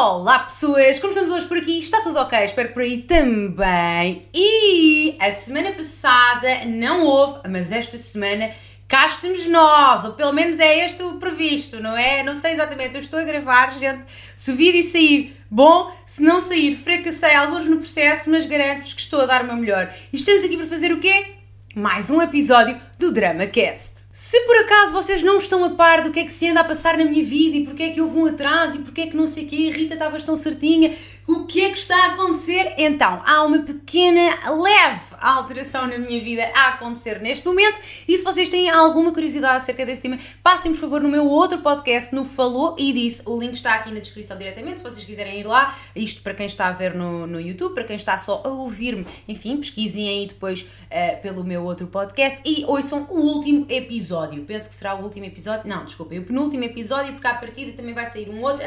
Olá pessoas, como estamos hoje por aqui? Está tudo ok? Espero por aí também. E a semana passada não houve, mas esta semana cá estamos nós, ou pelo menos é este o previsto, não é? Não sei exatamente, eu estou a gravar, gente. Se o vídeo sair bom, se não sair, fracassei alguns no processo, mas garanto-vos que estou a dar o meu melhor. E estamos aqui para fazer o quê? Mais um episódio do Drama Cast. Se por acaso vocês não estão a par do que é que se anda a passar na minha vida e porque é que houve um atraso e porque é que não sei o quê, Rita estavas tão certinha, o que é que está a acontecer? Então, há uma pequena, leve alteração na minha vida a acontecer neste momento e se vocês têm alguma curiosidade acerca desse tema, passem por favor no meu outro podcast, no Falou e Disse. O link está aqui na descrição diretamente, se vocês quiserem ir lá. Isto para quem está a ver no, no YouTube, para quem está só a ouvir-me, enfim, pesquisem aí depois uh, pelo meu outro podcast e ouçam o último episódio. Penso que será o último episódio. Não, desculpem, o penúltimo episódio, porque à partida também vai sair um outro.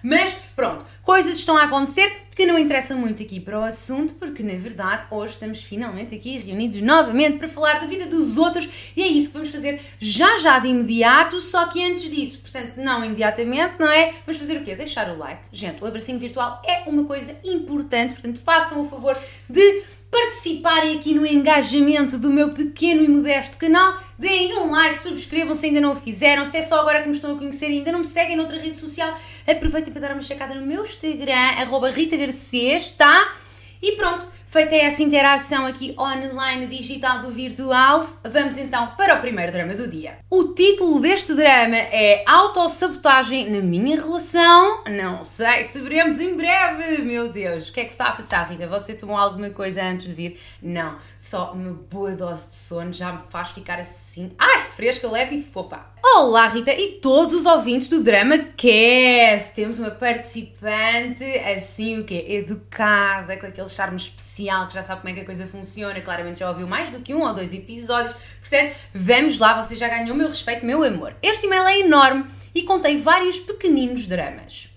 Mas pronto, coisas estão a acontecer que não interessam muito aqui para o assunto, porque na verdade hoje estamos finalmente aqui reunidos novamente para falar da vida dos outros e é isso que vamos fazer já já de imediato, só que antes disso, portanto, não imediatamente, não é? Vamos fazer o quê? Deixar o like. Gente, o abracinho virtual é uma coisa importante, portanto, façam o favor de participarem aqui no engajamento do meu pequeno e modesto canal, deem um like, subscrevam se ainda não o fizeram, se é só agora que me estão a conhecer e ainda não me seguem noutra rede social, aproveitem para dar uma checada no meu Instagram, arroba Rita Garcês, tá? E pronto, feita essa interação aqui online, digital do virtual, vamos então para o primeiro drama do dia. O título deste drama é Autossabotagem na minha relação. Não sei, saberemos em breve. Meu Deus, o que é que está a passar, Rita? Você tomou alguma coisa antes de vir? Não, só uma boa dose de sono já me faz ficar assim, ai, fresca, leve e fofa. Olá, Rita, e todos os ouvintes do Drama Cast. Temos uma participante assim, o quê? Educada, com aquele charme especial que já sabe como é que a coisa funciona. Claramente já ouviu mais do que um ou dois episódios. Portanto, vamos lá, você já ganhou o meu respeito, meu amor. Este e-mail é enorme e contém vários pequeninos dramas.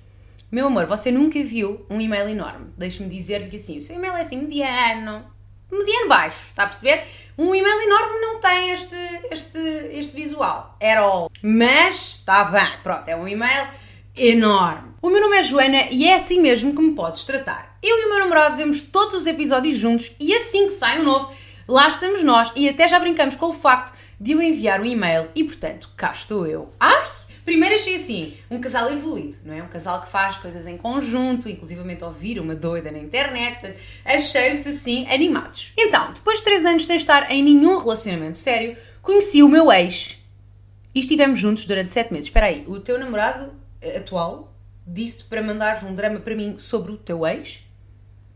Meu amor, você nunca viu um e-mail enorme. Deixe-me dizer-lhe que assim, o seu e-mail é assim mediano, mediano baixo, está a perceber? Um e-mail enorme não tem este, este, este visual, at all. Mas, está bem, pronto, é um e-mail enorme. O meu nome é Joana e é assim mesmo que me podes tratar. Eu e o meu namorado vemos todos os episódios juntos e assim que sai um novo, lá estamos nós e até já brincamos com o facto de eu enviar um e-mail e, portanto, cá estou eu. Ai, Primeiro achei assim, um casal evoluído, não é? Um casal que faz coisas em conjunto, inclusivamente ouvir uma doida na internet, achei-os assim animados. Então, depois de 3 anos sem estar em nenhum relacionamento sério, conheci o meu ex e estivemos juntos durante 7 meses. Espera aí, o teu namorado atual disse-te para mandares um drama para mim sobre o teu ex?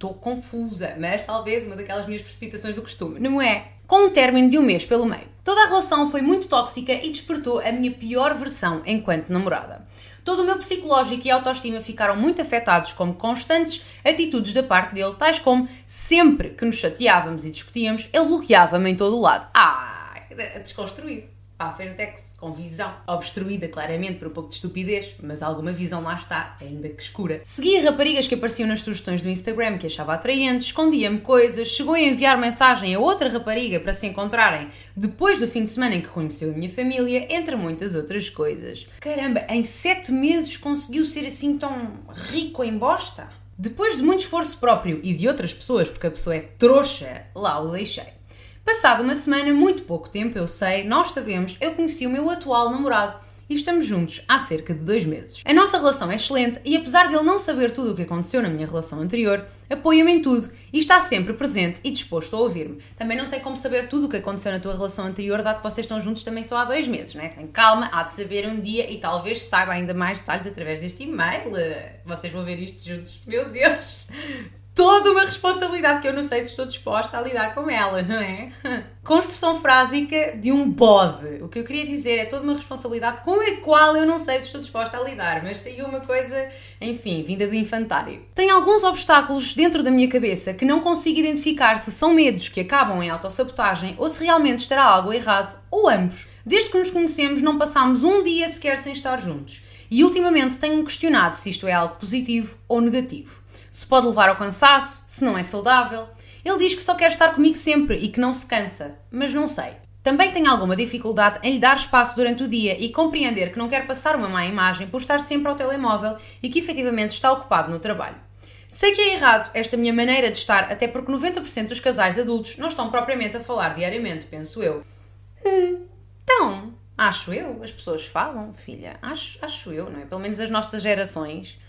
Estou confusa, mas talvez uma daquelas minhas precipitações do costume, não é? Com um término de um mês pelo meio. Toda a relação foi muito tóxica e despertou a minha pior versão enquanto namorada. Todo o meu psicológico e autoestima ficaram muito afetados como constantes atitudes da parte dele, tais como sempre que nos chateávamos e discutíamos, ele bloqueava-me em todo o lado. Ah, desconstruído para a Fentex, com visão obstruída claramente por um pouco de estupidez, mas alguma visão lá está, ainda que escura. Seguia raparigas que apareciam nas sugestões do Instagram que achava atraentes, escondia-me coisas, chegou a enviar mensagem a outra rapariga para se encontrarem depois do fim de semana em que conheceu a minha família, entre muitas outras coisas. Caramba, em sete meses conseguiu ser assim tão rico em bosta? Depois de muito esforço próprio e de outras pessoas, porque a pessoa é trouxa, lá o deixei. Passado uma semana, muito pouco tempo, eu sei, nós sabemos, eu conheci o meu atual namorado e estamos juntos há cerca de dois meses. A nossa relação é excelente e, apesar de ele não saber tudo o que aconteceu na minha relação anterior, apoia-me em tudo e está sempre presente e disposto a ouvir-me. Também não tem como saber tudo o que aconteceu na tua relação anterior, dado que vocês estão juntos também só há dois meses, não é? Tem calma, há de saber um dia e talvez saiba ainda mais detalhes através deste e-mail. Vocês vão ver isto juntos. Meu Deus! Toda uma responsabilidade que eu não sei se estou disposta a lidar com ela, não é? Construção frásica de um bode. O que eu queria dizer é toda uma responsabilidade com a qual eu não sei se estou disposta a lidar, mas saiu uma coisa, enfim, vinda do infantário. Tem alguns obstáculos dentro da minha cabeça que não consigo identificar se são medos que acabam em autossabotagem ou se realmente estará algo errado, ou ambos. Desde que nos conhecemos, não passámos um dia sequer sem estar juntos. E ultimamente tenho-me questionado se isto é algo positivo ou negativo se pode levar ao cansaço, se não é saudável. Ele diz que só quer estar comigo sempre e que não se cansa, mas não sei. Também tem alguma dificuldade em lhe dar espaço durante o dia e compreender que não quer passar uma má imagem por estar sempre ao telemóvel e que efetivamente está ocupado no trabalho. Sei que é errado esta minha maneira de estar, até porque 90% dos casais adultos não estão propriamente a falar diariamente, penso eu. Hum, então, acho eu, as pessoas falam, filha, acho, acho eu, não é? Pelo menos as nossas gerações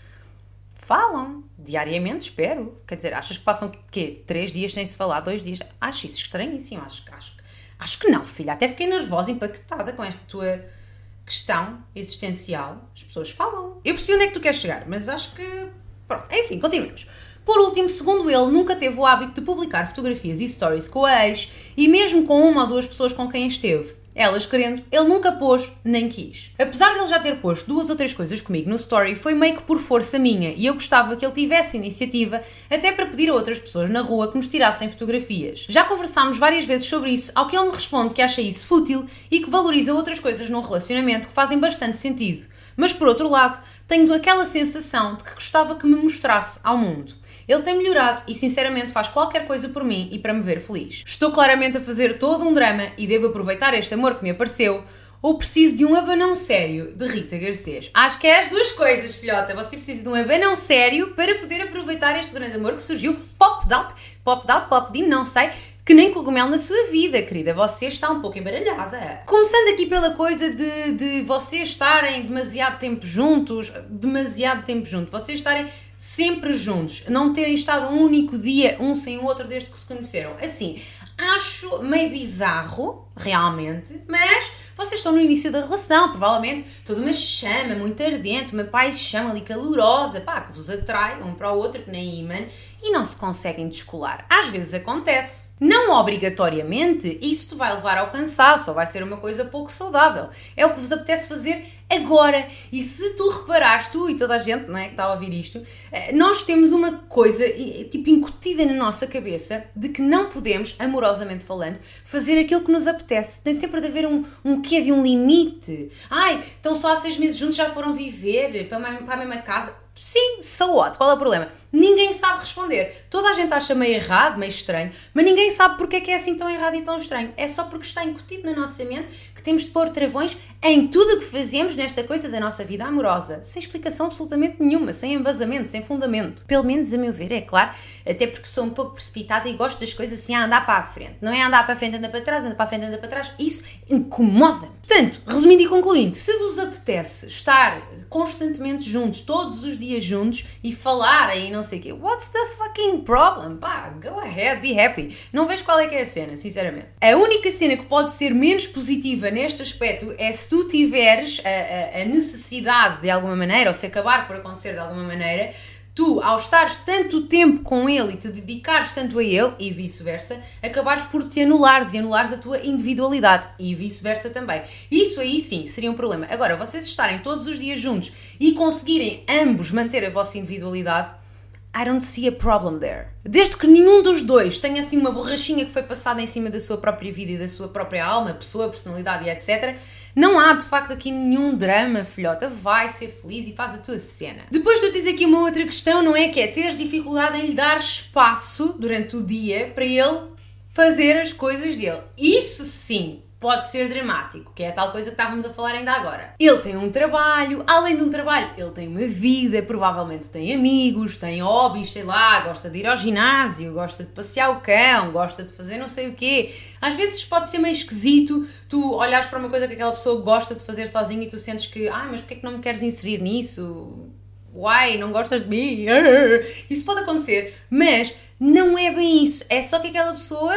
falam diariamente, espero. Quer dizer, achas que passam quê? Três dias sem se falar, dois dias? Acho isso estranhíssimo, acho, acho, acho que não, filha. Até fiquei nervosa, empaquetada com esta tua questão existencial. As pessoas falam. Eu percebi onde é que tu queres chegar, mas acho que. Pronto, enfim, continuemos. Por último, segundo ele, nunca teve o hábito de publicar fotografias e stories com a ex e mesmo com uma ou duas pessoas com quem esteve. Elas querendo, ele nunca pôs, nem quis. Apesar de ele já ter posto duas ou três coisas comigo no story, foi meio que por força minha e eu gostava que ele tivesse iniciativa até para pedir a outras pessoas na rua que nos tirassem fotografias. Já conversámos várias vezes sobre isso, ao que ele me responde que acha isso fútil e que valoriza outras coisas num relacionamento que fazem bastante sentido. Mas por outro lado, tenho aquela sensação de que gostava que me mostrasse ao mundo. Ele tem melhorado e sinceramente faz qualquer coisa por mim e para me ver feliz. Estou claramente a fazer todo um drama e devo aproveitar este amor que me apareceu ou preciso de um abanão sério de Rita Garcês? Acho que é as duas coisas, filhota. Você precisa de um abanão sério para poder aproveitar este grande amor que surgiu pop out, pop out, pop din, não sei, que nem cogumelo na sua vida, querida. Você está um pouco embaralhada. Começando aqui pela coisa de, de vocês estarem demasiado tempo juntos, demasiado tempo juntos, vocês estarem sempre juntos, não terem estado um único dia um sem o outro desde que se conheceram. Assim, acho meio bizarro, realmente, mas vocês estão no início da relação, provavelmente toda uma chama muito ardente, uma paixão ali calorosa, pá, que vos atrai um para o outro, que nem imã, e não se conseguem descolar. Às vezes acontece. Não obrigatoriamente, isso vai levar ao cansaço ou vai ser uma coisa pouco saudável. É o que vos apetece fazer agora. E se tu reparares, tu e toda a gente não é, que está a ouvir isto, eh, nós temos uma coisa tipo incutida na nossa cabeça de que não podemos, amorosamente falando, fazer aquilo que nos apetece. Tem sempre de haver um, um quê de um limite. Ai, estão só há seis meses juntos, já foram viver para a, para a mesma casa. Sim, so what? Qual é o problema? Ninguém sabe responder. Toda a gente acha meio errado, meio estranho, mas ninguém sabe porque é que é assim tão errado e tão estranho. É só porque está incutido na nossa mente que temos de pôr travões em tudo o que fazemos nesta coisa da nossa vida amorosa, sem explicação absolutamente nenhuma, sem embasamento, sem fundamento. Pelo menos a meu ver, é claro, até porque sou um pouco precipitada e gosto das coisas assim a andar para a frente. Não é andar para a frente, andar para trás, andar para a frente, andar para trás. Isso incomoda-me. Portanto, resumindo e concluindo, se vos apetece estar constantemente juntos, todos os dias juntos e falarem e não sei o quê. What's the fucking problem? Pá, go ahead, be happy. Não vejo qual é que é a cena, sinceramente. A única cena que pode ser menos positiva neste aspecto é se tu tiveres a, a, a necessidade de alguma maneira, ou se acabar por acontecer de alguma maneira, tu, ao estares tanto tempo com ele e te dedicares tanto a ele, e vice-versa, acabares por te anulares e anulares a tua individualidade, e vice-versa também. Isso aí sim seria um problema. Agora, vocês estarem todos os dias juntos e conseguirem ambos manter a vossa individualidade, I don't see a problem there. Desde que nenhum dos dois tenha assim uma borrachinha que foi passada em cima da sua própria vida e da sua própria alma, pessoa, personalidade e etc., não há de facto aqui nenhum drama, filhota. Vai ser feliz e faz a tua cena. Depois tu tens aqui uma outra questão, não é? Que é teres dificuldade em lhe dar espaço durante o dia para ele fazer as coisas dele. Isso sim pode ser dramático, que é a tal coisa que estávamos a falar ainda agora. Ele tem um trabalho, além de um trabalho, ele tem uma vida, provavelmente tem amigos, tem hobbies, sei lá, gosta de ir ao ginásio, gosta de passear o cão, gosta de fazer não sei o quê. Às vezes pode ser meio esquisito tu olhares para uma coisa que aquela pessoa gosta de fazer sozinha e tu sentes que, ah, mas porquê é que não me queres inserir nisso? Why? Não gostas de mim? Isso pode acontecer, mas não é bem isso. É só que aquela pessoa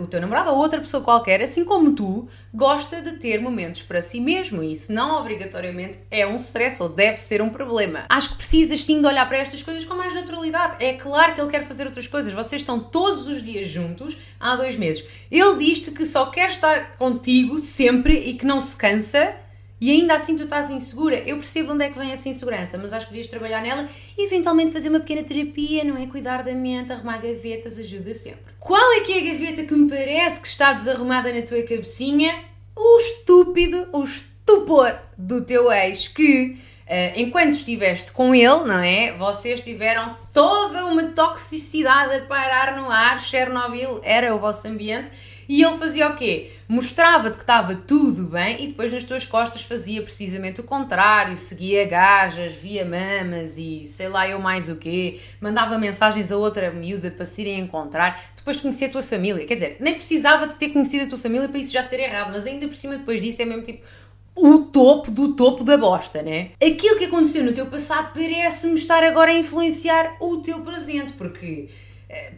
o teu namorado ou outra pessoa qualquer, assim como tu, gosta de ter momentos para si mesmo e isso não obrigatoriamente é um stress ou deve ser um problema. Acho que precisas sim de olhar para estas coisas com mais naturalidade. É claro que ele quer fazer outras coisas. Vocês estão todos os dias juntos há dois meses. Ele diz-te que só quer estar contigo sempre e que não se cansa e ainda assim tu estás insegura. Eu percebo de onde é que vem essa insegurança, mas acho que devias trabalhar nela e eventualmente fazer uma pequena terapia, não é? Cuidar da mente, arrumar gavetas, ajuda sempre. Qual é que é a gaveta que me parece que está desarrumada na tua cabecinha? O estúpido, o estupor do teu ex que. Uh, enquanto estiveste com ele, não é? Vocês tiveram toda uma toxicidade a parar no ar, Chernobyl era o vosso ambiente E ele fazia o quê? Mostrava-te que estava tudo bem e depois nas tuas costas fazia precisamente o contrário, seguia gajas, via mamas e sei lá eu mais o quê, mandava mensagens a outra miúda para se irem encontrar, depois de conhecer a tua família. Quer dizer, nem precisava de ter conhecido a tua família para isso já ser errado, mas ainda por cima depois disso é mesmo tipo o topo do topo da bosta, né? Aquilo que aconteceu no teu passado parece-me estar agora a influenciar o teu presente, porque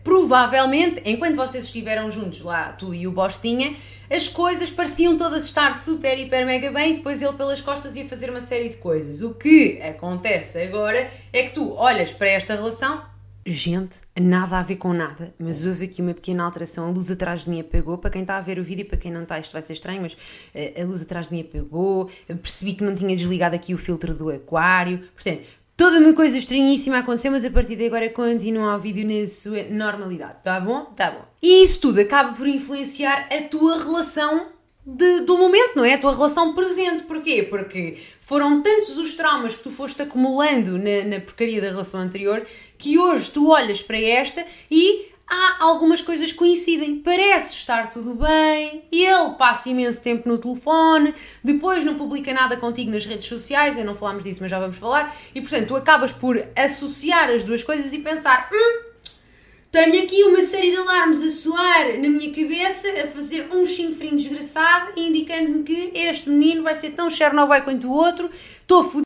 provavelmente, enquanto vocês estiveram juntos lá, tu e o Bostinha, as coisas pareciam todas estar super, hiper, mega bem e depois ele pelas costas ia fazer uma série de coisas. O que acontece agora é que tu olhas para esta relação Gente, nada a ver com nada, mas houve aqui uma pequena alteração. A luz atrás de mim apagou. Para quem está a ver o vídeo e para quem não está, isto vai ser estranho, mas uh, a luz atrás de mim apagou. Percebi que não tinha desligado aqui o filtro do aquário. Portanto, toda uma coisa estranhíssima aconteceu, mas a partir de agora continua o vídeo na sua normalidade. Tá bom? Tá bom. E isso tudo acaba por influenciar a tua relação de, do momento, não é? A tua relação presente. Porquê? Porque foram tantos os traumas que tu foste acumulando na, na porcaria da relação anterior que hoje tu olhas para esta e há algumas coisas que coincidem. Parece estar tudo bem, ele passa imenso tempo no telefone, depois não publica nada contigo nas redes sociais, ainda não falámos disso, mas já vamos falar, e portanto tu acabas por associar as duas coisas e pensar: hum, tenho aqui uma série de alarmes a soar na minha cabeça, a fazer um chinfrim desgraçado, indicando-me que este menino vai ser tão Chernobyl quanto o outro, estou fodida,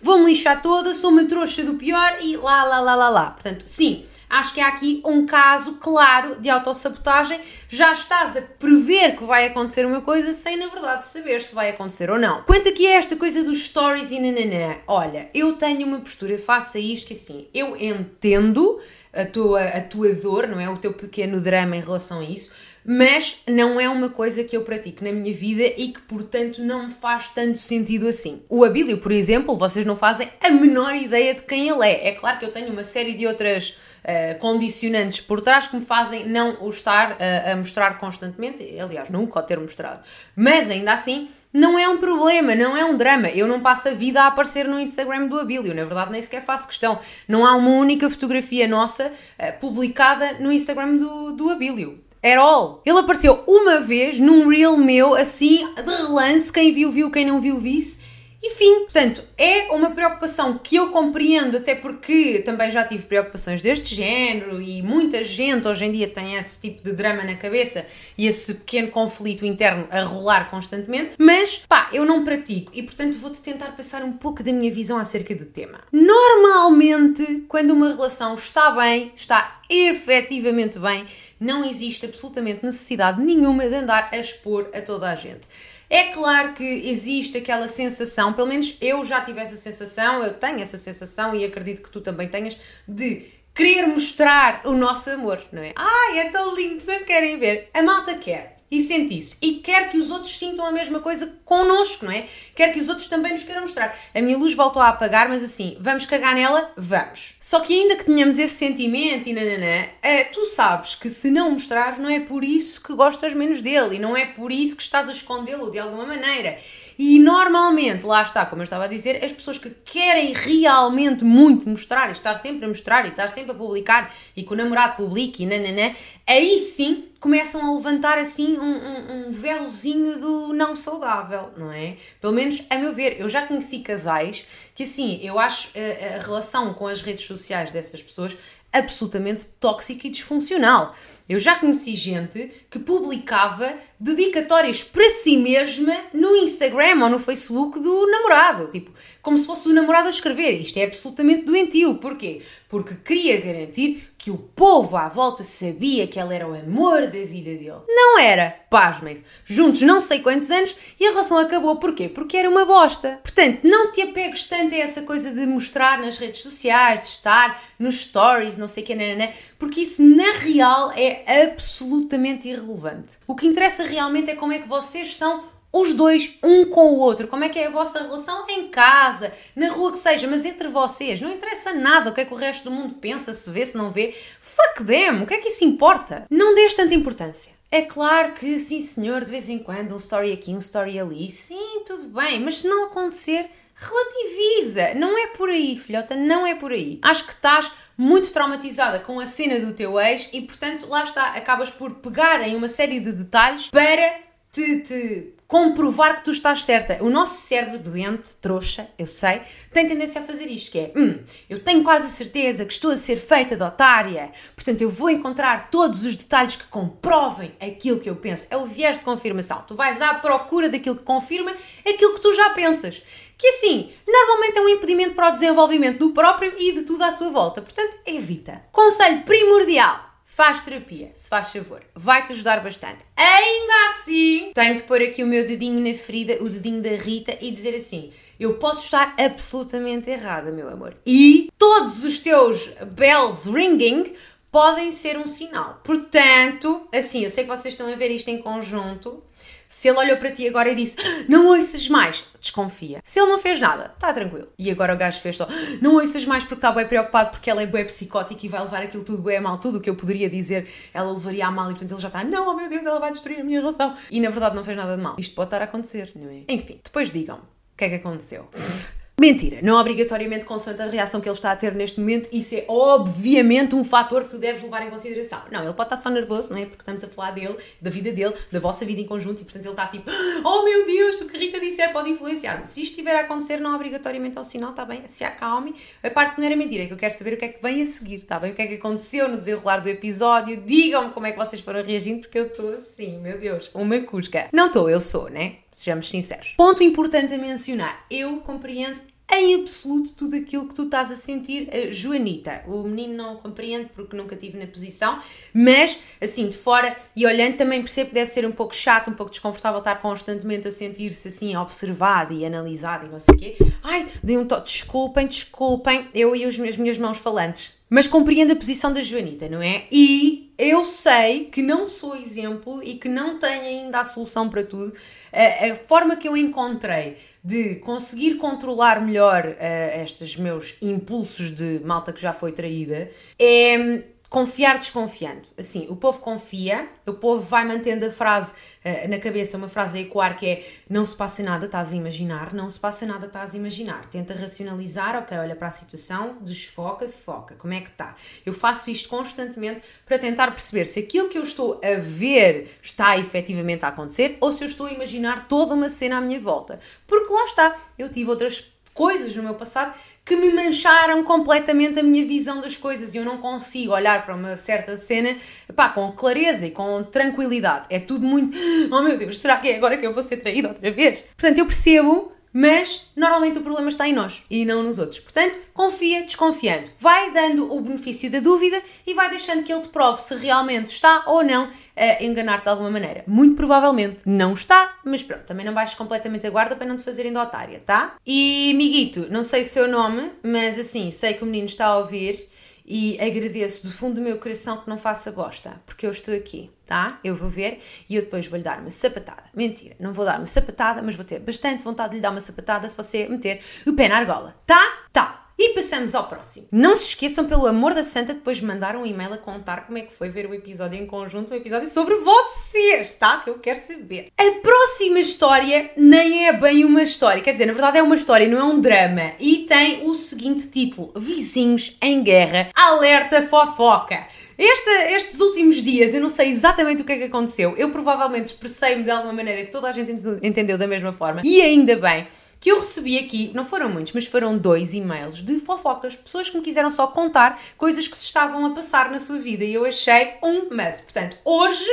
vou-me lixar toda, sou uma trouxa do pior e lá, lá, lá, lá, lá. Portanto, sim, acho que há aqui um caso claro de autossabotagem. Já estás a prever que vai acontecer uma coisa sem, na verdade, saber se vai acontecer ou não. Quanto aqui a esta coisa dos stories e nananã, olha, eu tenho uma postura face a isto que assim, eu entendo a tua, a tua dor, não é? O teu pequeno drama em relação a isso, mas não é uma coisa que eu pratico na minha vida e que, portanto, não me faz tanto sentido assim. O Abílio, por exemplo, vocês não fazem a menor ideia de quem ele é. É claro que eu tenho uma série de outras uh, condicionantes por trás que me fazem não o estar uh, a mostrar constantemente, aliás, nunca o ter mostrado. Mas ainda assim, não é um problema, não é um drama. Eu não passo a vida a aparecer no Instagram do Abílio, na verdade nem sequer faço questão. Não há uma única fotografia nossa uh, publicada no Instagram do, do Abílio. At all. Ele apareceu uma vez num reel meu, assim, de relance. Quem viu, viu, quem não viu, visse enfim, portanto, é uma preocupação que eu compreendo, até porque também já tive preocupações deste género e muita gente hoje em dia tem esse tipo de drama na cabeça e esse pequeno conflito interno a rolar constantemente, mas pá, eu não pratico e portanto vou-te tentar passar um pouco da minha visão acerca do tema. Normalmente, quando uma relação está bem, está efetivamente bem, não existe absolutamente necessidade nenhuma de andar a expor a toda a gente. É claro que existe aquela sensação, pelo menos eu já tive essa sensação, eu tenho essa sensação e acredito que tu também tenhas, de querer mostrar o nosso amor, não é? Ai, é tão lindo, não querem ver? A malta quer e sente isso. E quer que os outros sintam a mesma coisa connosco, não é? Quer que os outros também nos queiram mostrar. A minha luz voltou a apagar, mas assim, vamos cagar nela? Vamos. Só que ainda que tenhamos esse sentimento e nananã, é, tu sabes que se não mostrares, não é por isso que gostas menos dele e não é por isso que estás a escondê-lo de alguma maneira. E normalmente, lá está, como eu estava a dizer, as pessoas que querem realmente muito mostrar, e estar sempre a mostrar e estar sempre a publicar e que o namorado publique e nananã, aí sim começam a levantar assim um, um, um véuzinho do não saudável, não é? Pelo menos a meu ver, eu já conheci casais que assim, eu acho a, eh, a relação com as redes sociais dessas pessoas absolutamente tóxica e disfuncional. Eu já conheci gente que publicava dedicatórias para si mesma no Instagram ou no Facebook do namorado, tipo, como se fosse o namorado a escrever. Isto é absolutamente doentio. Porquê? Porque queria garantir que o povo à volta sabia que ela era o amor da vida dele. Não era, pasmem-se. Juntos não sei quantos anos e a relação acabou. Porquê? Porque era uma bosta. Portanto, não te apegues tanto a essa coisa de mostrar nas redes sociais, de estar nos stories, não sei o que, nanana, porque isso na real é absolutamente irrelevante. O que interessa realmente é como é que vocês são os dois, um com o outro. Como é que é a vossa relação em casa, na rua que seja, mas entre vocês. Não interessa nada o que é que o resto do mundo pensa, se vê, se não vê. Fuck them, o que é que isso importa? Não dês tanta importância. É claro que, sim senhor, de vez em quando, um story aqui, um story ali, sim, tudo bem, mas se não acontecer, relativiza. Não é por aí, filhota, não é por aí. Acho que estás muito traumatizada com a cena do teu ex e, portanto, lá está, acabas por pegar em uma série de detalhes para te, te comprovar que tu estás certa. O nosso cérebro doente, trouxa, eu sei, tem tendência a fazer isto, que é, hum, eu tenho quase a certeza que estou a ser feita de otária, portanto eu vou encontrar todos os detalhes que comprovem aquilo que eu penso. É o viés de confirmação. Tu vais à procura daquilo que confirma aquilo que tu já pensas. Que assim, normalmente é um impedimento para o desenvolvimento do próprio e de tudo à sua volta. Portanto, evita. Conselho primordial Faz terapia, se faz favor. Vai-te ajudar bastante. Ainda assim, tenho de pôr aqui o meu dedinho na ferida, o dedinho da Rita, e dizer assim: eu posso estar absolutamente errada, meu amor. E todos os teus bells ringing podem ser um sinal. Portanto, assim, eu sei que vocês estão a ver isto em conjunto, se ele olhou para ti agora e disse não ouças mais, desconfia. Se ele não fez nada, está tranquilo. E agora o gajo fez só não ouças mais porque está bem preocupado porque ela é bem psicótica e vai levar aquilo tudo bem a mal. Tudo o que eu poderia dizer, ela levaria a mal e portanto ele já está não, oh meu Deus, ela vai destruir a minha relação. E na verdade não fez nada de mal. Isto pode estar a acontecer, não é? Enfim, depois digam-me o que é que aconteceu. Mentira, não obrigatoriamente consoante a reação que ele está a ter neste momento, isso é obviamente um fator que tu deves levar em consideração. Não, ele pode estar só nervoso, não é? Porque estamos a falar dele, da vida dele, da vossa vida em conjunto e portanto ele está tipo, oh meu Deus, o que Rita disser pode influenciar-me. Se isto estiver a acontecer, não obrigatoriamente é um sinal, está bem? Se acalme. A parte que não era mentira, é que eu quero saber o que é que vem a seguir, está bem? O que é que aconteceu no desenrolar do episódio, digam-me como é que vocês foram reagindo, porque eu estou assim, meu Deus, uma cusca. Não estou, eu sou, né? Sejamos sinceros. Ponto importante a mencionar, eu compreendo em absoluto tudo aquilo que tu estás a sentir, uh, Joanita. O menino não compreende porque nunca estive na posição, mas assim de fora e olhando também percebo que deve ser um pouco chato, um pouco desconfortável estar constantemente a sentir-se assim observado e analisado e não sei o quê. Ai, dei um toque, desculpem, desculpem, eu e os meus, minhas mãos falantes. Mas compreendo a posição da Joanita, não é? E eu sei que não sou exemplo e que não tenho ainda a solução para tudo. A, a forma que eu encontrei de conseguir controlar melhor uh, estes meus impulsos de malta que já foi traída é confiar desconfiando. Assim, o povo confia, o povo vai mantendo a frase uh, na cabeça, uma frase a ecoar que é não se passa nada, estás a imaginar, não se passa nada, estás a imaginar. Tenta racionalizar, ok, olha para a situação, desfoca, foca, como é que está? Eu faço isto constantemente para tentar perceber se aquilo que eu estou a ver está efetivamente a acontecer ou se eu estou a imaginar toda uma cena à minha volta. Porque lá está, eu tive outras coisas no meu passado que me mancharam completamente a minha visão das coisas e eu não consigo olhar para uma certa cena pá, com clareza e com tranquilidade. É tudo muito. Oh meu Deus, será que é agora que eu vou ser traída outra vez? Portanto, eu percebo mas normalmente o problema está em nós e não nos outros. Portanto, confia desconfiando. Vai dando o benefício da dúvida e vai deixando que ele te prove se realmente está ou não a enganar-te de alguma maneira. Muito provavelmente não está, mas pronto, também não baixes completamente a guarda para não te fazerem de otária, tá? E, Miguito, não sei o seu nome, mas assim, sei que o menino está a ouvir e agradeço do fundo do meu coração que não faça bosta, porque eu estou aqui, tá? Eu vou ver e eu depois vou-lhe dar uma sapatada. Mentira, não vou dar uma sapatada, mas vou ter bastante vontade de lhe dar uma sapatada se você meter o pé na argola, tá? Tá. E passamos ao próximo. Não se esqueçam, pelo amor da santa, depois de mandar um e-mail a contar como é que foi ver o episódio em conjunto, um episódio sobre vocês, tá? Que eu quero saber. A próxima história nem é bem uma história, quer dizer, na verdade é uma história, não é um drama. E tem o seguinte título: Vizinhos em Guerra, Alerta Fofoca. Este, estes últimos dias, eu não sei exatamente o que é que aconteceu. Eu provavelmente expressei-me de alguma maneira que toda a gente entendeu da mesma forma. E ainda bem que eu recebi aqui, não foram muitos, mas foram dois e-mails de fofocas, pessoas que me quiseram só contar coisas que se estavam a passar na sua vida e eu achei um must. Portanto, hoje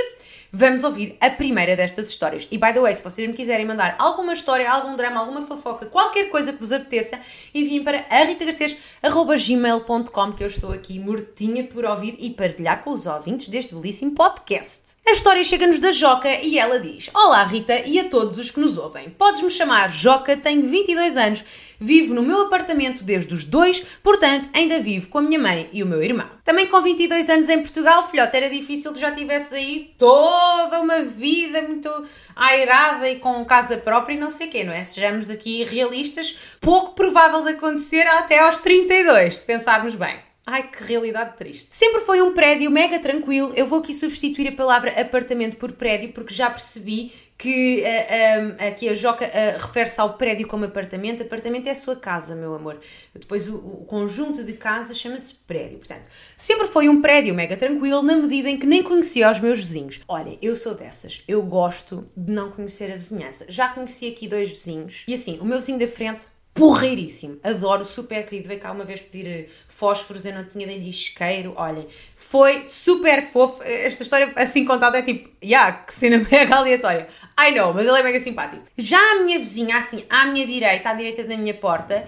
vamos ouvir a primeira destas histórias. E by the way, se vocês me quiserem mandar alguma história, algum drama, alguma fofoca, qualquer coisa que vos apeteça, enviem para ritagarcês.gmail.com que eu estou aqui mortinha por ouvir e partilhar com os ouvintes deste belíssimo podcast. A história chega-nos da Joca e ela diz: Olá Rita e a todos os que nos ouvem. Podes-me chamar Joca, tenho 22 anos Vivo no meu apartamento desde os dois, portanto ainda vivo com a minha mãe e o meu irmão. Também com 22 anos em Portugal, filhote, era difícil que já tivesse aí toda uma vida muito airada e com casa própria e não sei o quê, não é? Sejamos aqui realistas, pouco provável de acontecer até aos 32, se pensarmos bem. Ai, que realidade triste. Sempre foi um prédio mega tranquilo. Eu vou aqui substituir a palavra apartamento por prédio porque já percebi que uh, um, aqui a Joca uh, refere-se ao prédio como apartamento. Apartamento é a sua casa, meu amor. Depois o, o conjunto de casas chama-se prédio. Portanto, sempre foi um prédio mega tranquilo na medida em que nem conhecia os meus vizinhos. Olha, eu sou dessas. Eu gosto de não conhecer a vizinhança. Já conheci aqui dois vizinhos e assim, o meu vizinho da frente porreiríssimo. Adoro, super querido. Veio cá uma vez pedir eh, fósforos, eu não tinha dele isqueiro. Olhem, foi super fofo. Esta história assim contada é tipo, yeah, que cena mega aleatória. I know, mas ele é mega simpático. Já a minha vizinha, assim, à minha direita, à direita da minha porta,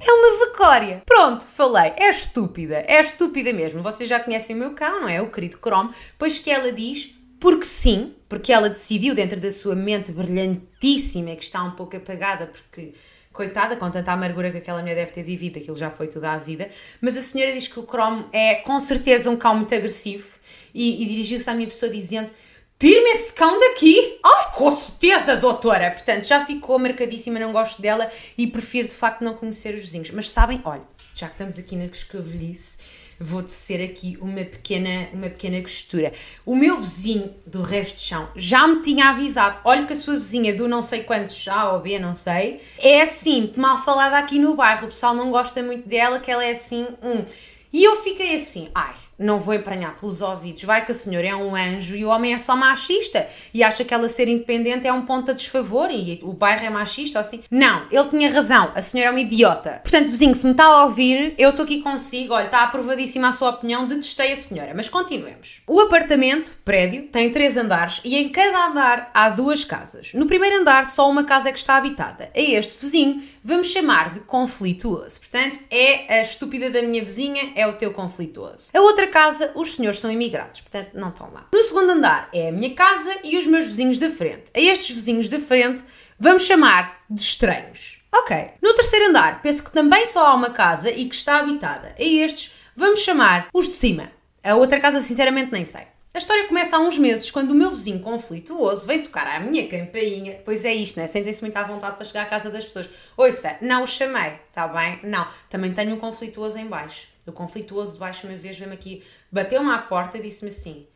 é uma vacória. Pronto, falei. É estúpida. É estúpida mesmo. Vocês já conhecem o meu cão, não é? O querido Chrome. Pois que ela diz porque sim, porque ela decidiu dentro da sua mente brilhantíssima, que está um pouco apagada, porque coitada, com tanta amargura que aquela mulher deve ter vivido, aquilo já foi toda a vida. Mas a senhora diz que o Chrome é com certeza um cão muito agressivo e, e dirigiu-se à minha pessoa dizendo: Tire-me esse cão daqui! Ai, com certeza, doutora! Portanto, já ficou marcadíssima, não gosto dela e prefiro de facto não conhecer os vizinhos. Mas sabem, olha, já que estamos aqui na escovilhice, vou tecer aqui uma pequena, uma pequena costura. O meu vizinho do resto de chão já me tinha avisado. Olha que a sua vizinha do não sei quantos A ou B, não sei, é assim, mal falada aqui no bairro. O pessoal não gosta muito dela, que ela é assim, hum. E eu fiquei assim, ai, não vou empranhar pelos ouvidos, vai que a senhora é um anjo e o homem é só machista e acha que ela ser independente é um ponto a desfavor e o bairro é machista ou assim. Não, ele tinha razão, a senhora é uma idiota. Portanto, vizinho, se me está a ouvir, eu estou aqui consigo, olha, está aprovadíssima a sua opinião, detestei a senhora. Mas continuemos. O apartamento, prédio, tem três andares e em cada andar há duas casas. No primeiro andar, só uma casa é que está habitada. A este vizinho vamos chamar de conflituoso. Portanto, é a estúpida da minha vizinha, é o teu conflituoso. A outra casa, os senhores são imigrados, portanto não estão lá. No segundo andar é a minha casa e os meus vizinhos da frente. A estes vizinhos da frente vamos chamar de estranhos. Ok. No terceiro andar, penso que também só há uma casa e que está habitada. A estes vamos chamar os de cima. A outra casa, sinceramente, nem sei. A história começa há uns meses, quando o meu vizinho conflituoso veio tocar à minha campainha. Pois é isto, né? Sentem-se muito à vontade para chegar à casa das pessoas. Ouça, não o chamei, está bem? Não. Também tenho um conflituoso em baixo. O conflituoso de baixo, uma vez, veio-me aqui, bateu-me à porta e disse-me assim: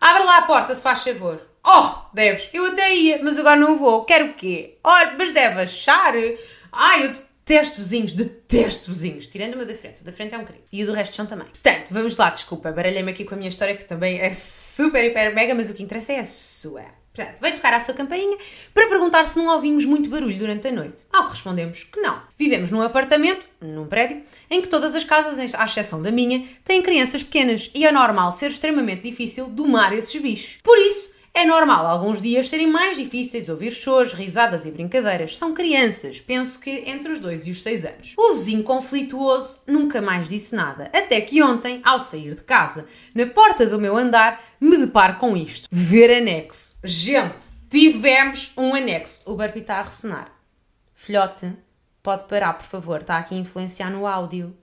Abre lá a porta, se faz favor. Oh, deves. Eu até ia, mas agora não vou. Quero o quê? Olha, mas deve achar. Ai, eu detesto vizinhos, detesto vizinhos. Tirando o meu da frente. O da frente é um querido. E o do resto são também. Portanto, vamos lá, desculpa. Baralhei-me aqui com a minha história, que também é super, hiper, mega, mas o que interessa é a sua. Portanto, veio tocar à sua campainha para perguntar se não ouvimos muito barulho durante a noite. Ao que respondemos que não. Vivemos num apartamento, num prédio, em que todas as casas, à exceção da minha, têm crianças pequenas e é normal ser extremamente difícil domar esses bichos. Por isso, é normal alguns dias serem mais difíceis ouvir choros, risadas e brincadeiras. São crianças, penso que entre os 2 e os 6 anos. O vizinho conflituoso nunca mais disse nada, até que ontem, ao sair de casa, na porta do meu andar, me deparo com isto. Ver anexo. Gente, tivemos um anexo. O barco está a ressonar. Filhote, pode parar, por favor, está aqui a influenciar no áudio.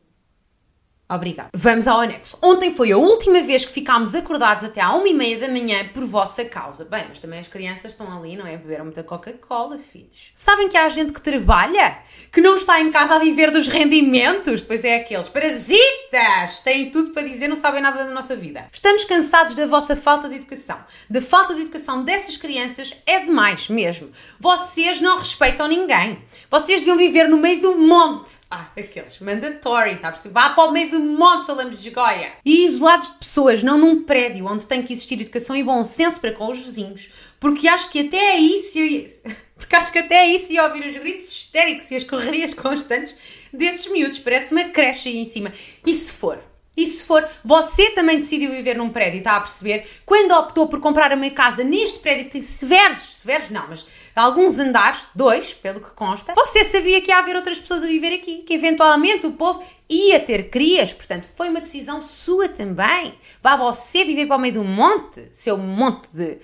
Obrigada. Vamos ao anexo. Ontem foi a última vez que ficámos acordados até à uma e meia da manhã por vossa causa. Bem, mas também as crianças estão ali, não é? Beberam muita Coca-Cola, filhos. Sabem que há gente que trabalha? Que não está em casa a viver dos rendimentos? Depois é aqueles parasitas! Têm tudo para dizer, não sabem nada da nossa vida. Estamos cansados da vossa falta de educação. Da falta de educação dessas crianças é demais mesmo. Vocês não respeitam ninguém. Vocês deviam viver no meio do monte. Ah, aqueles. Mandatory, tá a perceber? Vá para o meio do monte, Solamos de Goia. E isolados de pessoas, não num prédio onde tem que existir educação e bom senso para com os vizinhos. Porque acho que até é isso. Porque acho que até é isso e ouvir os gritos histéricos e as correrias constantes desses miúdos. Parece uma creche aí em cima. E se for? E se for, você também decidiu viver num prédio, está a perceber? Quando optou por comprar uma casa neste prédio que tem severos, severos não, mas alguns andares, dois, pelo que consta, você sabia que ia haver outras pessoas a viver aqui, que eventualmente o povo ia ter crias, portanto foi uma decisão sua também. Vá você viver para o meio do monte, seu monte de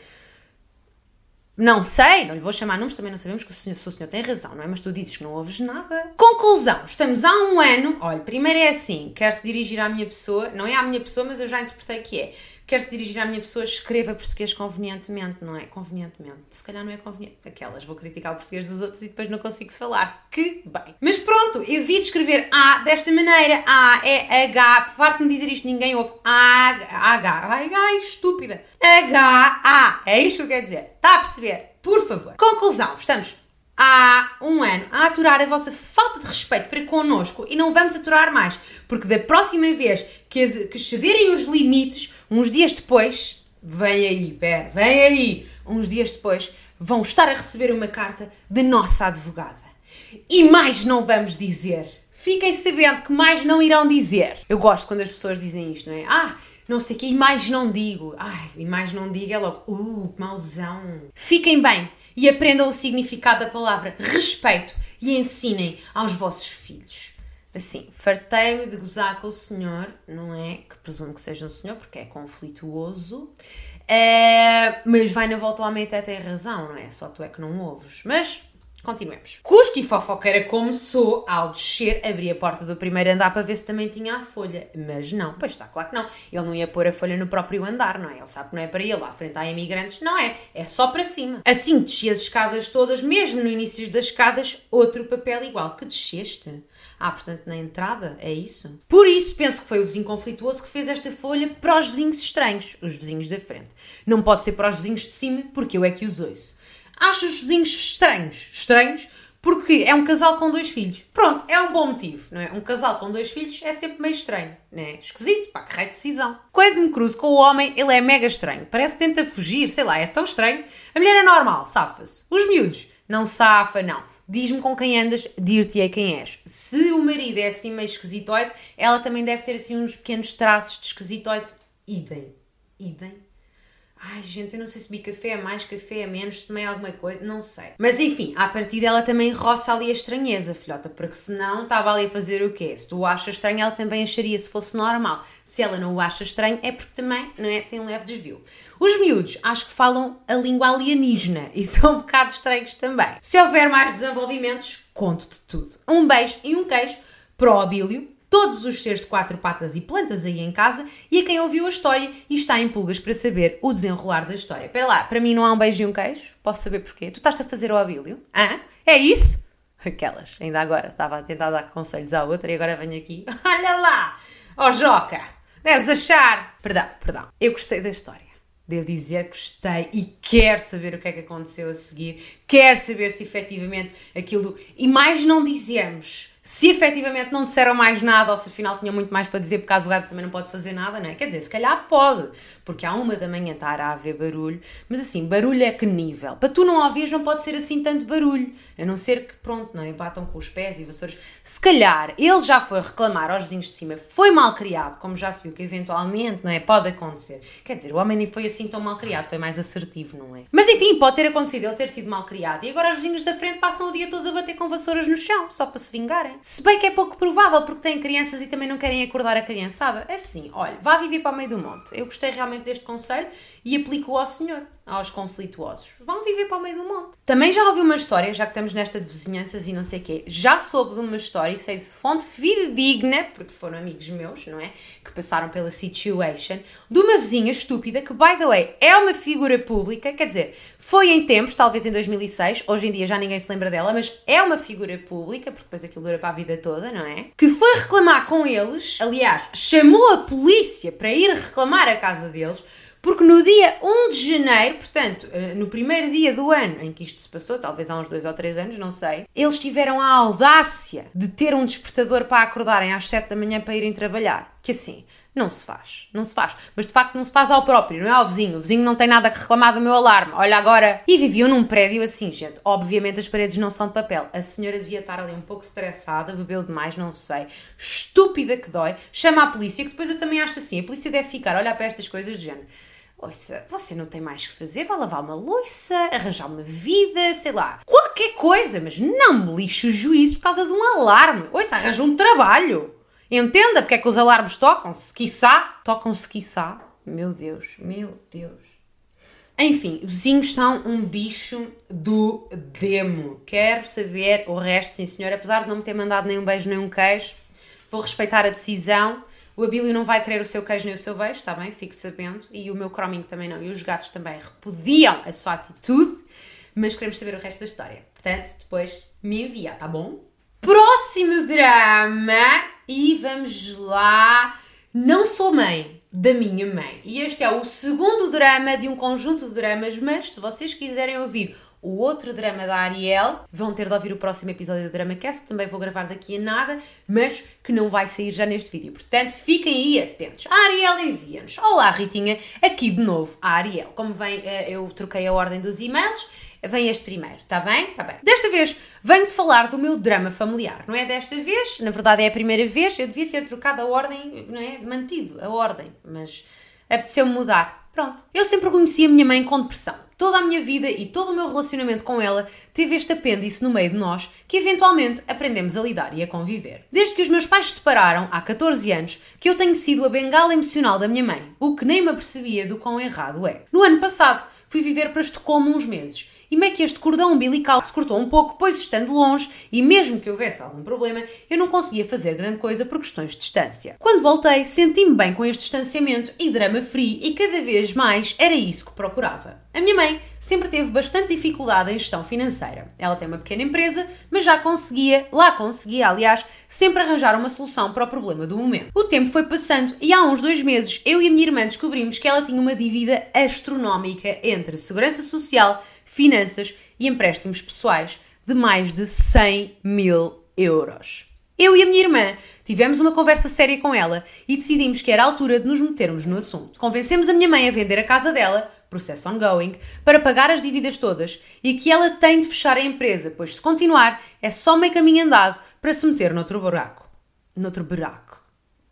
não sei, não lhe vou chamar nomes, também não sabemos que o senhor, se o senhor tem razão, não é? Mas tu dizes que não ouves nada. Conclusão, estamos há um ano. Olha, primeiro é assim, quer se dirigir à minha pessoa, não é à minha pessoa, mas eu já interpretei que é. Quer se dirigir à minha pessoa, escreva português convenientemente, não é? Convenientemente. Se calhar não é conveniente. Aquelas, vou criticar o português dos outros e depois não consigo falar. Que bem. Mas pronto, eu vi de escrever A desta maneira. A é H. Parte-me dizer isto, ninguém ouve. A, H. Ai, ai, estúpida. H, A. É isto que eu quero dizer. Está a perceber? Por favor. Conclusão. Estamos há um ano a aturar a vossa falta de respeito para connosco e não vamos aturar mais, porque da próxima vez que, que cederem os limites, uns dias depois, vem aí, pera, vem aí, uns dias depois, vão estar a receber uma carta da nossa advogada. E mais não vamos dizer. Fiquem sabendo que mais não irão dizer. Eu gosto quando as pessoas dizem isto, não é? Ah, não sei o que, e mais não digo. Ai, e mais não digo é logo, uh, mauzão. Fiquem bem e aprendam o significado da palavra respeito e ensinem aos vossos filhos. Assim, fartei-me de gozar com o senhor, não é? Que presumo que seja um senhor, porque é conflituoso, é, mas vai na volta ao homem até tem razão, não é? Só tu é que não ouves. Mas Continuemos. Cusco e fofoqueira como sou, ao descer, abri a porta do primeiro andar para ver se também tinha a folha. Mas não, pois está, claro que não. Ele não ia pôr a folha no próprio andar, não é? Ele sabe que não é para ele, lá frente há imigrantes, não é. É só para cima. Assim desci as escadas todas, mesmo no início das escadas, outro papel igual. Que desceste? Ah, portanto, na entrada, é isso? Por isso, penso que foi o vizinho conflituoso que fez esta folha para os vizinhos estranhos, os vizinhos da frente. Não pode ser para os vizinhos de cima, porque eu é que os ouço. Acho os vizinhos estranhos. Estranhos porque é um casal com dois filhos. Pronto, é um bom motivo, não é? Um casal com dois filhos é sempre meio estranho, não é? Esquisito, pá, que raio de decisão. Quando me cruzo com o homem, ele é mega estranho. Parece que tenta fugir, sei lá, é tão estranho. A mulher é normal, safa-se. Os miúdos, não safa, não. Diz-me com quem andas, dir-te-ei quem és. Se o marido é assim meio esquisitoide, ela também deve ter assim uns pequenos traços de esquisitoide. Idem. Idem. Ai, gente, eu não sei se bebi café a mais, café a menos, tomei alguma coisa, não sei. Mas enfim, a partir dela também roça ali a estranheza, filhota, porque senão estava ali a fazer o quê? Se tu o achas estranho, ela também acharia se fosse normal. Se ela não o acha estranho, é porque também, não é? Tem um leve desvio. Os miúdos acho que falam a língua alienígena e são um bocado estranhos também. Se houver mais desenvolvimentos, conto-te tudo. Um beijo e um queijo para o Abílio todos os seres de quatro patas e plantas aí em casa e a quem ouviu a história e está em pulgas para saber o desenrolar da história. Espera lá, para mim não há um beijo e um queijo? Posso saber porquê? Tu estás a fazer o abílio? Hã? É isso? Aquelas, ainda agora, estava a tentar dar conselhos à outra e agora venho aqui. Olha lá! Ó oh, Joca! Deves achar! Perdão, perdão. Eu gostei da história. Devo dizer que gostei e quero saber o que é que aconteceu a seguir, quero saber se efetivamente aquilo. E mais não dizemos se efetivamente não disseram mais nada ou se afinal tinham muito mais para dizer porque a advogada também não pode fazer nada, não é? Quer dizer, se calhar pode, porque à uma da manhã está a haver barulho, mas assim, barulho é que nível? Para tu não ouvires não pode ser assim tanto barulho, a não ser que, pronto, não é? Batam com os pés e vassouras. Se calhar ele já foi reclamar aos vizinhos de cima, foi mal criado, como já se viu que eventualmente, não é? Pode acontecer. Quer dizer, o homem nem foi assim tão mal criado, foi mais assertivo, não é? Mas enfim, pode ter acontecido ele ter sido mal criado e agora os vizinhos da frente passam o dia todo a bater com vassouras no chão, só para se vingarem. Se bem que é pouco provável, porque têm crianças e também não querem acordar a criançada. É assim, olha, vá viver para o meio do monte. Eu gostei realmente deste conselho e aplico-o ao senhor aos conflituosos. Vão viver para o meio do monte. Também já ouvi uma história, já que estamos nesta de vizinhanças e não sei o quê, já soube de uma história, sei de fonte fidedigna, porque foram amigos meus, não é? Que passaram pela situation, de uma vizinha estúpida que, by the way, é uma figura pública, quer dizer, foi em tempos, talvez em 2006, hoje em dia já ninguém se lembra dela, mas é uma figura pública, porque depois aquilo dura para a vida toda, não é? Que foi reclamar com eles, aliás, chamou a polícia para ir reclamar a casa deles porque no dia 1 de janeiro, portanto, eh, no primeiro dia do ano em que isto se passou, talvez há uns dois ou três anos, não sei, eles tiveram a audácia de ter um despertador para acordarem às 7 da manhã para irem trabalhar. Que assim, não se faz, não se faz. Mas de facto não se faz ao próprio, não é ao vizinho. O vizinho não tem nada que reclamar do meu alarme. Olha agora. E viviam num prédio assim, gente. Obviamente as paredes não são de papel. A senhora devia estar ali um pouco estressada, bebeu demais, não sei. Estúpida que dói. Chama a polícia, que depois eu também acho assim. A polícia deve ficar a olhar para estas coisas do género. Ouça, você não tem mais que fazer, vai lavar uma louça, arranjar uma vida, sei lá, qualquer coisa, mas não me lixe o juízo por causa de um alarme. Ouça, arranja um trabalho. Entenda porque é que os alarmes tocam-se, quiçá, tocam-se quiçá. Meu Deus, meu Deus. Enfim, vizinhos são um bicho do demo. Quero saber o resto, sim senhor, apesar de não me ter mandado nem um beijo nem um queijo, vou respeitar a decisão O Abílio não vai querer o seu queijo nem o seu beijo, está bem? Fique sabendo. E o meu croming também não. E os gatos também repudiam a sua atitude. Mas queremos saber o resto da história. Portanto, depois me envia, tá bom? Próximo drama. E vamos lá. Não sou mãe da minha mãe. E este é o segundo drama de um conjunto de dramas, mas se vocês quiserem ouvir o outro drama da Ariel. Vão ter de ouvir o próximo episódio do Drama Cast, que também vou gravar daqui a nada, mas que não vai sair já neste vídeo. Portanto, fiquem aí atentos. A Ariel envia-nos. Olá, Ritinha. Aqui de novo a Ariel. Como vem, eh, eu troquei a ordem dos e-mails. Vem este primeiro, está bem? Está bem. Desta vez venho-te falar do meu drama familiar. Não é desta vez, na verdade é a primeira vez. Eu devia ter trocado a ordem, não é? Mantido a ordem, mas apeteceu-me mudar. Pronto. Eu sempre conheci a minha mãe com depressão. Toda a minha vida e todo o meu relacionamento com ela teve este apêndice no meio de nós que eventualmente aprendemos a lidar e a conviver. Desde que os meus pais se separaram há 14 anos, que eu tenho sido a bengala emocional da minha mãe, o que nem me apercebia do quão errado é. No ano passado, fui viver para Estocolmo uns meses e meio que este cordão umbilical se cortou um pouco, pois estando longe, e mesmo que houvesse algum problema, eu não conseguia fazer grande coisa por questões de distância. Quando voltei, senti-me bem com este distanciamento e drama free, e cada vez mais era isso que procurava. A minha mãe sempre teve bastante dificuldade em gestão financeira. Ela tem uma pequena empresa, mas já conseguia, lá conseguia, aliás, sempre arranjar uma solução para o problema do momento. O tempo foi passando e há uns dois meses eu e a minha irmã descobrimos que ela tinha uma dívida astronómica entre segurança social, finanças e empréstimos pessoais de mais de 100 mil euros. Eu e a minha irmã tivemos uma conversa séria com ela e decidimos que era a altura de nos metermos no assunto. Convencemos a minha mãe a vender a casa dela, processo ongoing, para pagar as dívidas todas e que ela tem de fechar a empresa, pois se continuar é só meio caminho andado para se meter noutro buraco. Noutro buraco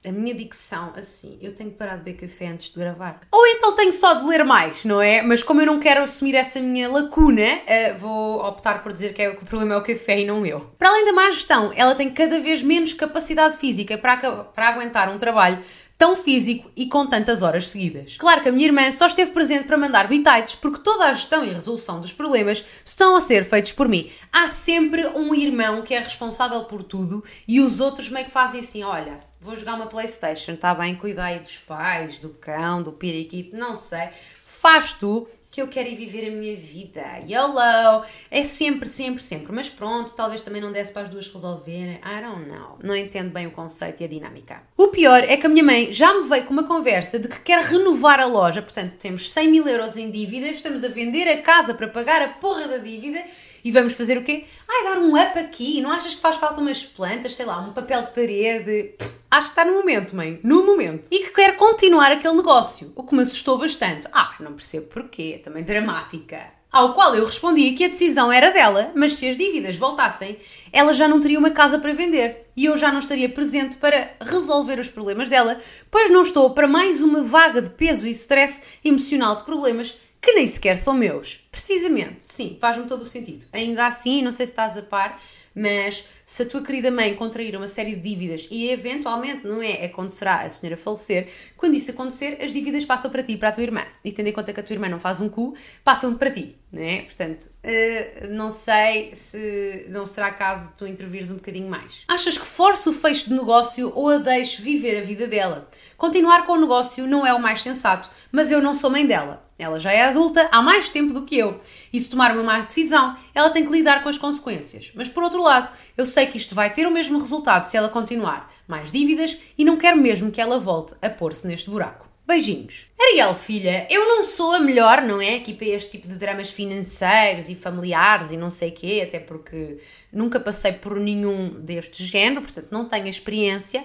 a minha dicção, assim, eu tenho que parar de beber café antes de gravar. Ou então tenho só de ler mais, não é? Mas como eu não quero assumir essa minha lacuna, uh, vou optar por dizer que, é, que o problema é o café e não eu. Para além da má gestão, ela tem cada vez menos capacidade física para, para aguentar um trabalho tão físico e com tantas horas seguidas. Claro que a minha irmã só esteve presente para mandar bitites porque toda a gestão e resolução dos problemas estão a ser feitos por mim. Há sempre um irmão que é responsável por tudo e os outros meio que fazem assim: olha, vou jogar uma Playstation, está bem? Cuida aí dos pais, do cão, do periquito, não sei. Faz tu que eu quero ir viver a minha vida. YOLO! É sempre, sempre, sempre. Mas pronto, talvez também não desse para as duas resolverem. I don't know. Não entendo bem o conceito e a dinâmica. O pior é que a minha mãe já me veio com uma conversa de que quer renovar a loja. Portanto, temos 100 mil euros em dívidas, estamos a vender a casa para pagar a porra da dívida e vamos fazer o quê? Ai, dar um up aqui. Não achas que faz falta umas plantas, sei lá, um papel de parede? Pff, acho que está no momento, mãe. No momento. E que quer continuar aquele negócio. O que me assustou bastante. Ah, não percebo porquê. Também dramática. Ao qual eu respondi que a decisão era dela, mas se as dívidas voltassem, ela já não teria uma casa para vender e eu já não estaria presente para resolver os problemas dela, pois não estou para mais uma vaga de peso e stress emocional de problemas que nem sequer são meus. Precisamente, sim, faz-me todo o sentido. Ainda assim, não sei se estás a par, mas se a tua querida mãe contrair uma série de dívidas e eventualmente, não é, acontecerá a senhora falecer, quando isso acontecer, as dívidas passam para ti e para a tua irmã. E tendo em conta que a tua irmã não faz um cu, passam para ti, não é? Portanto, uh, não sei se não será caso tu intervires um bocadinho mais. Achas que forço o fecho de negócio ou a deixo viver a vida dela? Continuar com o negócio não é o mais sensato, mas eu não sou mãe dela. Ela já é adulta há mais tempo do que eu. E se tomar uma má decisão, ela tem que lidar com as consequências. Mas por outro lado, eu sei que isto vai ter o mesmo resultado se ela continuar. Mais dívidas e não quero mesmo que ela volte a pôr-se neste buraco. Beijinhos. Ariel, filha, eu não sou a melhor, não é? Aqui para este tipo de dramas financeiros e familiares e não sei quê, até porque nunca passei por nenhum deste género, portanto não tenho experiência,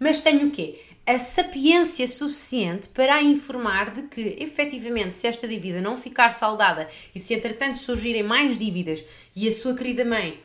mas tenho o quê? a sapiência suficiente para a informar de que, efetivamente, se esta dívida não ficar saldada e se entretanto surgirem mais dívidas e a sua querida mãe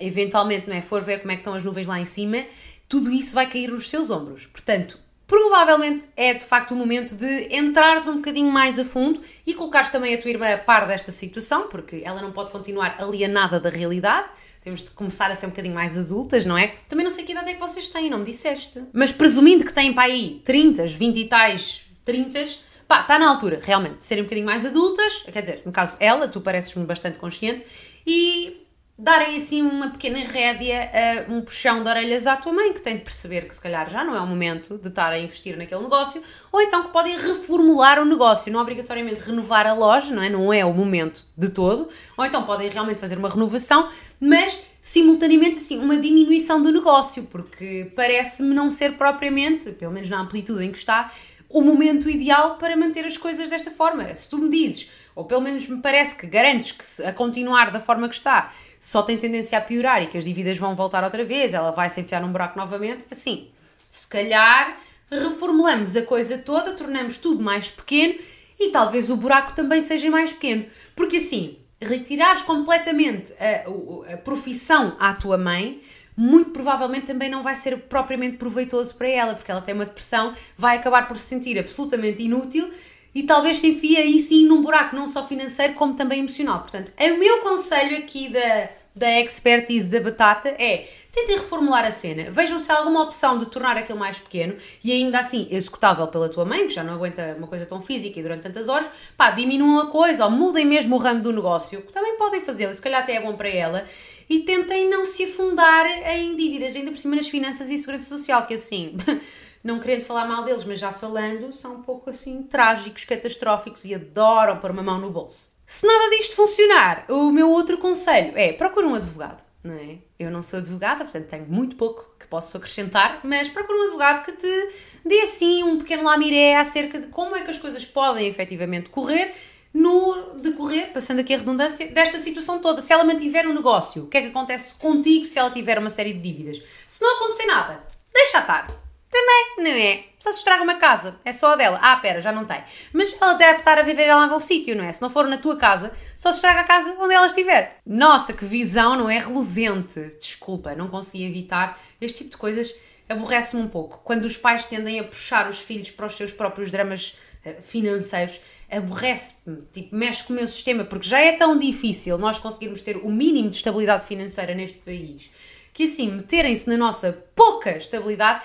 eventualmente não é, for ver como é que estão as nuvens lá em cima, tudo isso vai cair nos seus ombros. Portanto, provavelmente é de facto o momento de entrares um bocadinho mais a fundo e colocares também a tua irmã a par desta situação, porque ela não pode continuar alienada da realidade temos de começar a ser um bocadinho mais adultas, não é? Também não sei que idade é que vocês têm, não me disseste. Mas presumindo que têm para aí 30, 20 e tais 30, pá, está na altura, realmente, de serem um bocadinho mais adultas. Quer dizer, no caso ela, tu pareces-me bastante consciente e darem assim uma pequena rédea, uh, um puxão de orelhas à tua mãe, que tem de perceber que se calhar já não é o momento de estar a investir naquele negócio, ou então que podem reformular o negócio, não obrigatoriamente renovar a loja, não é? Não é o momento de todo, ou então podem realmente fazer uma renovação, mas simultaneamente assim uma diminuição do negócio, porque parece-me não ser propriamente, pelo menos na amplitude em que está, o momento ideal para manter as coisas desta forma. Se tu me dizes, ou pelo menos me parece que garantes que a continuar da forma que está, só tem tendência a piorar e que as dívidas vão voltar outra vez, ela vai se enfiar num buraco novamente, assim, se calhar reformulamos a coisa toda, tornamos tudo mais pequeno e talvez o buraco também seja mais pequeno. Porque assim, retirares completamente a, a profissão à tua mãe muito provavelmente também não vai ser propriamente proveitoso para ela, porque ela tem uma depressão, vai acabar por se sentir absolutamente inútil e talvez se enfie aí sim num buraco, não só financeiro como também emocional. Portanto, o meu conselho aqui da, da expertise da batata é tentem reformular a cena, vejam se há alguma opção de tornar aquilo mais pequeno e ainda assim executável pela tua mãe, que já não aguenta uma coisa tão física e durante tantas horas, pá, diminuam a coisa ou mudem mesmo o ramo do negócio, que também podem fazê-lo, se calhar até é bom para ela e tentem não se afundar em dívidas, ainda por cima nas finanças e segurança social, que assim, não querendo falar mal deles, mas já falando, são um pouco assim trágicos, catastróficos e adoram pôr uma mão no bolso. Se nada disto funcionar, o meu outro conselho é procura um advogado, não é? Eu não sou advogada, portanto tenho muito pouco que posso acrescentar, mas procura um advogado que te dê assim um pequeno lamiré acerca de como é que as coisas podem efetivamente correr no decorrer, passando aqui a redundância, desta situação toda. Se ela mantiver um negócio, o que é que acontece contigo se ela tiver uma série de dívidas? Se não acontecer nada, deixa estar. Também, não é? Só se estraga uma casa, é só a dela. Ah, pera, já não tem. Mas ela deve estar a viver em algum sítio, não é? Se não for na tua casa, só se estraga a casa onde ela estiver. Nossa, que visão, não é? Reluzente. Desculpa, não consegui evitar. Este tipo de coisas aborrece-me um pouco. Quando os pais tendem a puxar os filhos para os seus próprios dramas eh, financeiros, aborrece-me, tipo, mexe com o meu sistema, porque já é tão difícil nós conseguirmos ter o mínimo de estabilidade financeira neste país, que assim, meterem-se na nossa pouca estabilidade,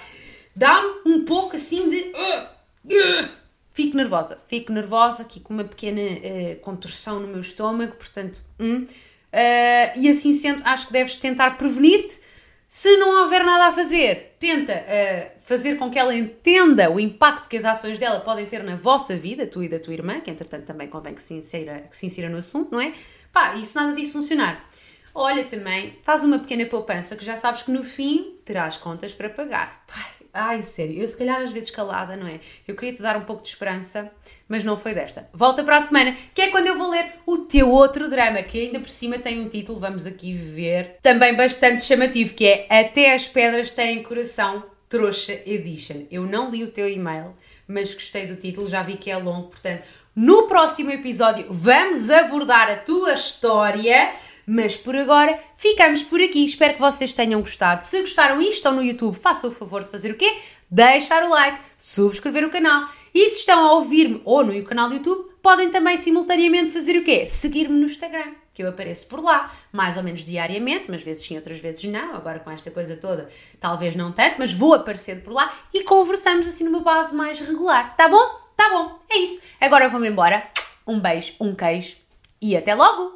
dá-me um pouco assim de. Fico nervosa, fico nervosa, aqui com uma pequena uh, contorção no meu estômago, portanto, hum, uh, e assim sendo, acho que deves tentar prevenir-te se não houver nada a fazer, tenta uh, fazer com que ela entenda o impacto que as ações dela podem ter na vossa vida, tu e da tua irmã, que entretanto também convém que se insira, que se insira no assunto, não é? Pá, e se nada disso funcionar, olha também, faz uma pequena poupança que já sabes que no fim terás contas para pagar. Pá, Ai, sério, eu se calhar às vezes calada, não é? Eu queria te dar um pouco de esperança, mas não foi desta. Volta para a semana, que é quando eu vou ler o teu outro drama, que ainda por cima tem um título, vamos aqui ver, também bastante chamativo, que é Até as Pedras Têm Coração, Trouxa Edition. Eu não li o teu e-mail, mas gostei do título, já vi que é longo, portanto, no próximo episódio vamos abordar a tua história mas por agora, ficamos por aqui. Espero que vocês tenham gostado. Se gostaram e estão no YouTube, façam o favor de fazer o quê? Deixar o like, subscrever o canal. E se estão a ouvir-me ou no canal do YouTube, podem também simultaneamente fazer o quê? Seguir-me no Instagram, que eu apareço por lá, mais ou menos diariamente, mas vezes sim, outras vezes não. Agora com esta coisa toda, talvez não tanto, mas vou aparecendo por lá e conversamos assim numa base mais regular. Tá bom? Tá bom, é isso. Agora vou-me embora. Um beijo, um queijo e até logo!